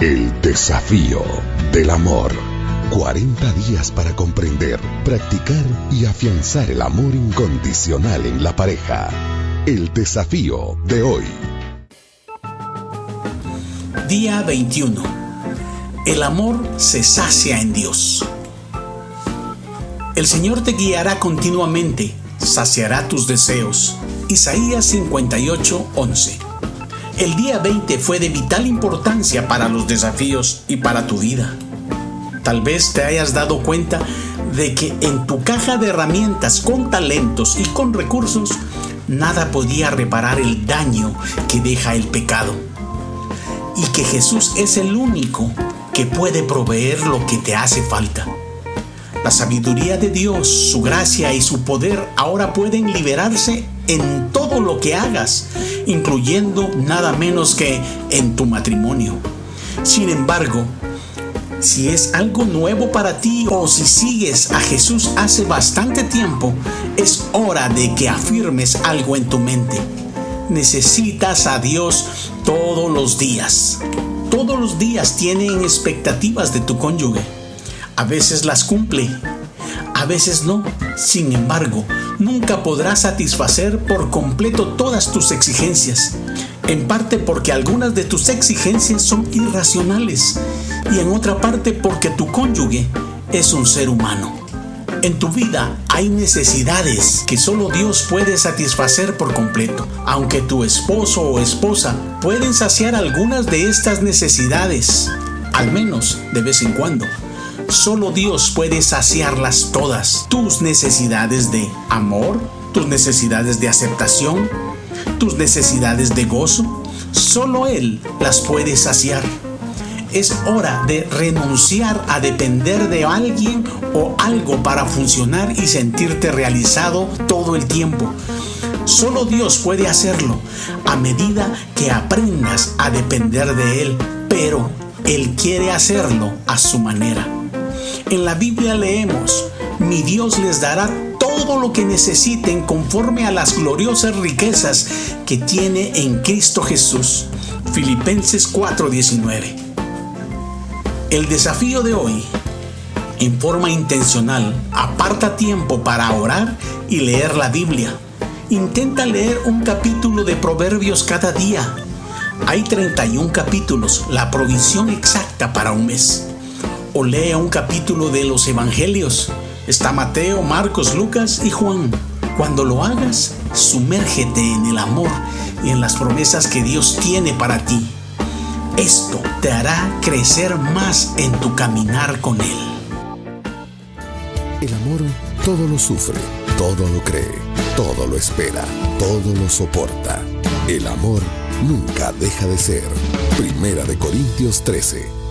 El desafío del amor. 40 días para comprender, practicar y afianzar el amor incondicional en la pareja. El desafío de hoy. Día 21. El amor se sacia en Dios. El Señor te guiará continuamente, saciará tus deseos. Isaías 58, 11. El día 20 fue de vital importancia para los desafíos y para tu vida. Tal vez te hayas dado cuenta de que en tu caja de herramientas con talentos y con recursos, nada podía reparar el daño que deja el pecado. Y que Jesús es el único que puede proveer lo que te hace falta. La sabiduría de Dios, su gracia y su poder ahora pueden liberarse en todo lo que hagas, incluyendo nada menos que en tu matrimonio. Sin embargo, si es algo nuevo para ti o si sigues a Jesús hace bastante tiempo, es hora de que afirmes algo en tu mente. Necesitas a Dios todos los días. Todos los días tienen expectativas de tu cónyuge a veces las cumple, a veces no. Sin embargo, nunca podrás satisfacer por completo todas tus exigencias. En parte porque algunas de tus exigencias son irracionales y en otra parte porque tu cónyuge es un ser humano. En tu vida hay necesidades que solo Dios puede satisfacer por completo, aunque tu esposo o esposa pueden saciar algunas de estas necesidades, al menos de vez en cuando. Solo Dios puede saciarlas todas. Tus necesidades de amor, tus necesidades de aceptación, tus necesidades de gozo, solo Él las puede saciar. Es hora de renunciar a depender de alguien o algo para funcionar y sentirte realizado todo el tiempo. Solo Dios puede hacerlo a medida que aprendas a depender de Él, pero Él quiere hacerlo a su manera. En la Biblia leemos, mi Dios les dará todo lo que necesiten conforme a las gloriosas riquezas que tiene en Cristo Jesús. Filipenses 4:19. El desafío de hoy, en forma intencional, aparta tiempo para orar y leer la Biblia. Intenta leer un capítulo de Proverbios cada día. Hay 31 capítulos, la provisión exacta para un mes o lea un capítulo de los Evangelios. Está Mateo, Marcos, Lucas y Juan. Cuando lo hagas, sumérgete en el amor y en las promesas que Dios tiene para ti. Esto te hará crecer más en tu caminar con Él. El amor todo lo sufre, todo lo cree, todo lo espera, todo lo soporta. El amor nunca deja de ser. Primera de Corintios 13